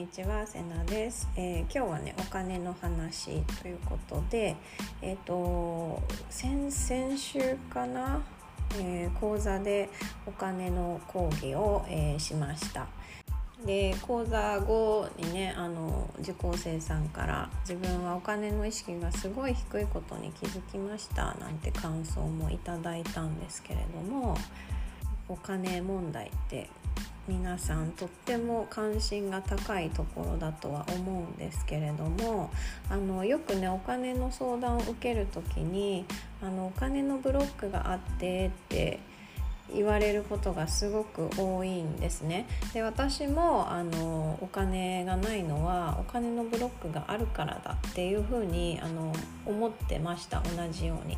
にちはせなです、えー、今日はねお金の話ということでえっ、ー、と先々週かな、えー、講座でお金の講義を、えしました。で講座後にねあの受講生さんから自分はお金の意識がすごい低いことに気づきましたなんて感想もいただいたんですけれどもお金問題って皆さんとっても関心が高いところだとは思うんですけれどもあのよくねお金の相談を受ける時にあのお金のブロックがあってって言われることがすごく多いんですね。で私もあのお金がないのはお金のブロックがあるからだっていうふうにあの思ってました同じように。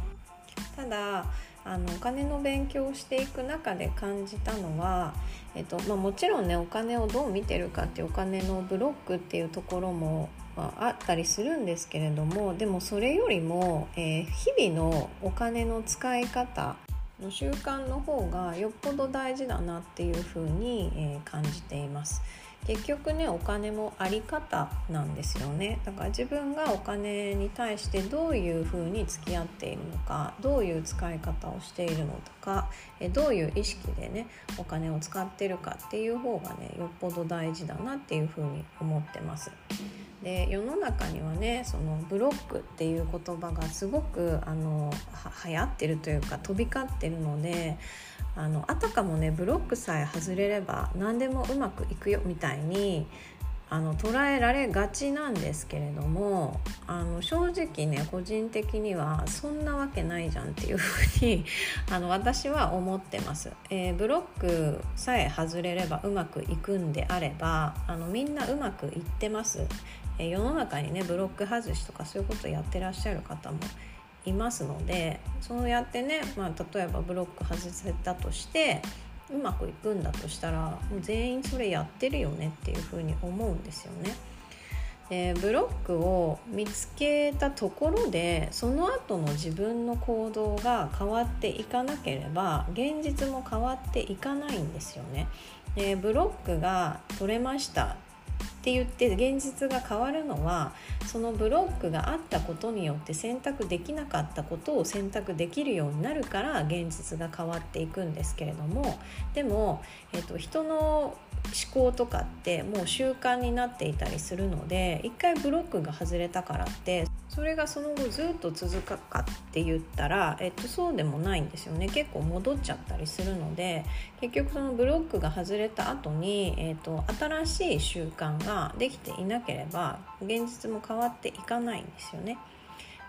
ただあのお金の勉強をしていく中で感じたのは、えっとまあ、もちろんねお金をどう見てるかっていうお金のブロックっていうところも、まあ、あったりするんですけれどもでもそれよりも、えー、日々のお金の使い方の習慣の方がよっぽど大事だなっていうふうに、えー、感じています。結局ねお金もあり方なんですよねだから自分がお金に対してどういうふうに付き合っているのかどういう使い方をしているのとかえどういう意識でねお金を使ってるかっていう方がねよっぽど大事だなっていうふうに思ってます。で世の中にはねそのブロックっていう言葉がすごくあの流行ってるというか飛び交ってるのであのあたかもねブロックさえ外れれば何でもうまくいくよみたいにあの捉えられがちなんですけれどもあの正直ね個人的にはそんなわけないじゃんっていうふうに あの私は思ってます、えー、ブロックさえ外れればうまくいくんであればあのみんなうまくいってます、え、世の中にねブロック外しとかそういうことやってらっしゃる方もいますのでそうやってね、まあ、例えばブロック外せたとしてうまくいくんだとしたらもう全員それやってるよねっていうふうに思うんですよね。でブロックを見つけたところでその後の自分の行動が変わっていかなければ現実も変わっていかないんですよね。でブロックが取れましたって言って現実が変わるのはそのブロックがあったことによって選択できなかったことを選択できるようになるから現実が変わっていくんですけれどもでも、えっと、人の思考とかってもう習慣になっていたりするので一回ブロックが外れたからってそれがその後ずっと続くかって言ったら、えっと、そうでもないんですよね。結構戻っちゃったりするので結局そのブロックが外れた後に、えっと、新しい習慣がができていなければ現実も変わっていかないんですよね。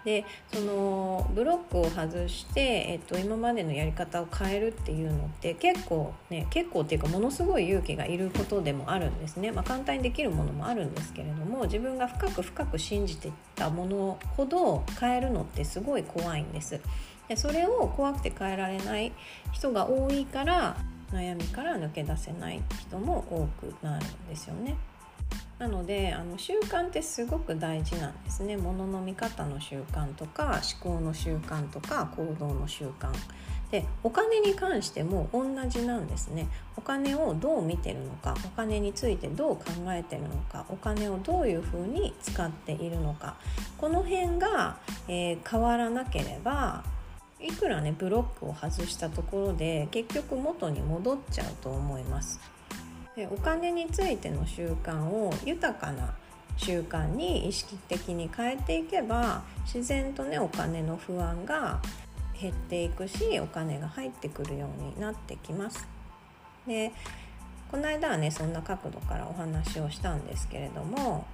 でそのブロックを外して、えっと、今までのやり方を変えるっていうのって結構ね結構っていうかものすごい勇気がいることでもあるんですね、まあ、簡単にできるものもあるんですけれども自分が深く深く信じてたものほど変えるのってすごい怖いんです。でそれを怖くて変えられない人が多いから悩みから抜け出せない人も多くなるんですよね。なのであの習慣ってすごく大事なんですね。物の見方の習慣とか思考の習慣とか行動の習慣。でお金に関しても同じなんですね。お金をどう見てるのかお金についてどう考えてるのかお金をどういうふうに使っているのか。この辺が、えー、変わらなければいくらねブロックを外したところで結局元に戻っちゃうと思います。お金についての習慣を豊かな習慣に意識的に変えていけば自然とねお金の不安が減っていくしお金が入ってくるようになってきます。でこの間はねそんな角度からお話をしたんですけれども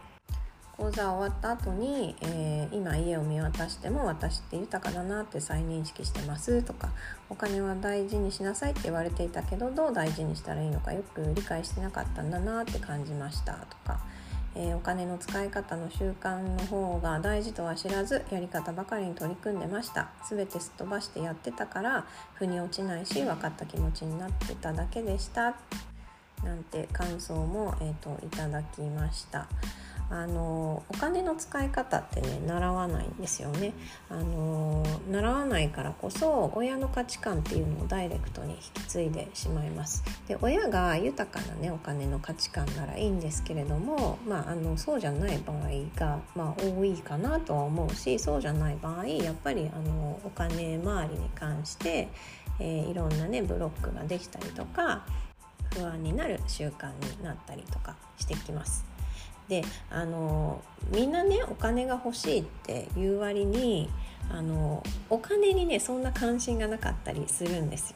講座終わった後に、えー、今家を見渡しても私って豊かだなって再認識してますとかお金は大事にしなさいって言われていたけどどう大事にしたらいいのかよく理解してなかったんだなって感じましたとか、えー、お金の使い方の習慣の方が大事とは知らずやり方ばかりに取り組んでました全てすっ飛ばしてやってたから腑に落ちないし分かった気持ちになってただけでしたなんて感想も、えーといただきました。あのお金の使い方ってね習わないんですよねあの習わないからこそ親の価値観っていうのをダイレクトに引き継いでしまいますで親が豊かなねお金の価値観ならいいんですけれども、まあ、あのそうじゃない場合が、まあ、多いかなとは思うしそうじゃない場合やっぱりあのお金周りに関して、えー、いろんなねブロックができたりとか不安になる習慣になったりとかしてきます。であのみんなねお金が欲しいって言う割にあのお金にねそんな関心がなかったりするんですよ。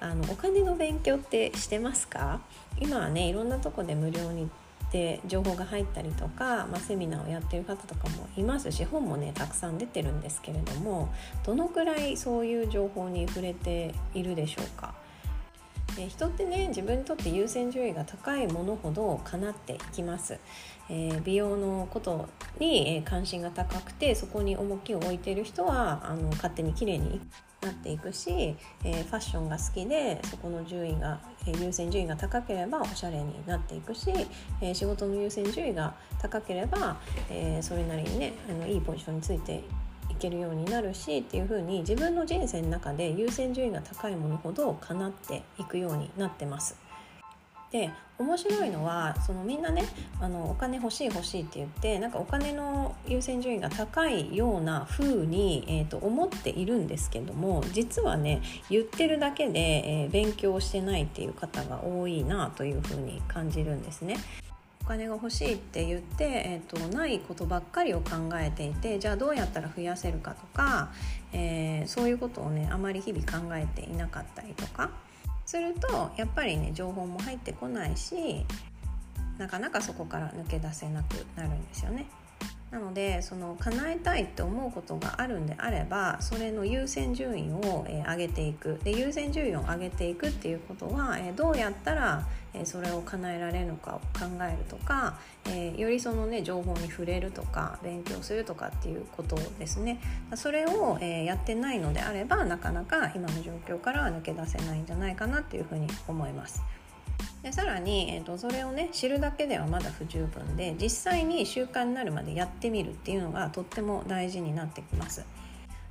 あのお金の勉強ってしてますか？今はねいろんなとこで無料にで情報が入ったりとか、まあ、セミナーをやってる方とかもいますし本もねたくさん出てるんですけれどもどのくらいそういう情報に触れているでしょうか？で人ってね自分にとって優先順位が高いものほど叶っていきます、えー、美容のことに関心が高くてそこに重きを置いている人はあの勝手に綺麗になっていくし、えー、ファッションが好きでそこの順位が、えー、優先順位が高ければおしゃれになっていくし、えー、仕事の優先順位が高ければ、えそれなりにねあのいいポジションについていけるようになるしっていう風に自分の人生の中で優先順位が高いものほど叶っていくようになってます。で面白いのはそのみんなねあのお金欲しい欲しいって言ってなんかお金の優先順位が高いような風に、えーと、思っているんですけども実はね言ってるだけで、えー、勉強してないっていう方が多いなという風に感じるんですね。お金が欲しいって言って、えーと、ないことばっかりを考えていてじゃあどうやったら増やせるかとか、えー、そういうことをねあまり日々考えていなかったりとかするとやっぱりね情報も入ってこないしなかなかそこから抜け出せなくなるんですよね。なのでその叶えたいって思うことがあるんであればそれの優先順位を、えー、上げていくで優先順位を上げていくっていうことは、えー、どうやったら、えー、それを叶えられるのかを考えるとか、え、よりそのね情報に触れるとか勉強するとかっていうことですねそれを、え、やってないのであればなかなか今の状況からは抜け出せないんじゃないかなっていうふうに思います。でさらに、えーと、それをね知るだけではまだ不十分で実際に習慣になるまでやってみるっていうのがとっても大事になってきます。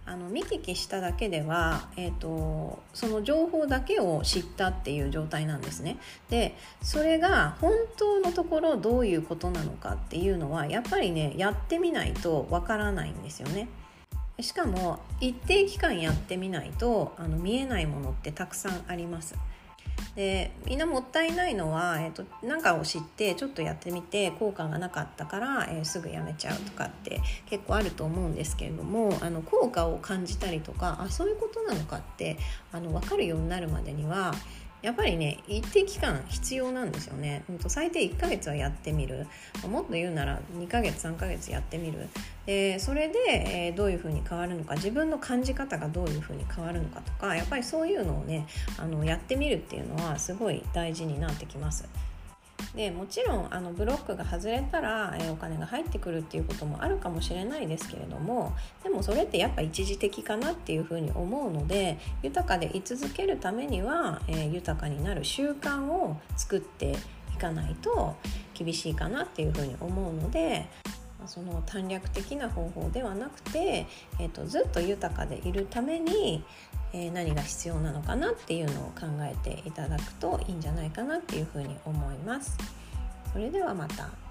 あの見聞きしただけでは、えーと、その情報だけを知ったっていう状態なんですね。でそれが本当のところどういうことなのかっていうのはやっぱりねやってみないとわからないんですよね。しかも一定期間やってみないとあの見えないものってたくさんあります。でみんなもったいないのは、えーと、なんかを知ってちょっとやってみて効果がなかったから、えー、すぐやめちゃうとかって結構あると思うんですけれどもあの効果を感じたりとかあそういうことなのかってあの分かるようになるまでにはやっぱりね一定期間必要なんですよね、うん、と最低1ヶ月はやってみる。もっと言うなら2ヶ月3ヶ月やってみる。でそれで、え、どういうふうに変わるのか自分の感じ方がどういうふうに変わるのかとかやっぱりそういうのをねあのやってみるっていうのはすごい大事になってきます。でもちろんあのブロックが外れたら、え、お金が入ってくるっていうこともあるかもしれないですけれどもでもそれってやっぱ一時的かなっていうふうに思うので豊かで居続けるためには、え、豊かになる習慣を作っていかないと厳しいかなっていうふうに思うのでその短絡的な方法ではなくて、えーと、ずっと豊かでいるために、えー、何が必要なのかなっていうのを考えていただくといいんじゃないかなっていうふうに思います。それではまた。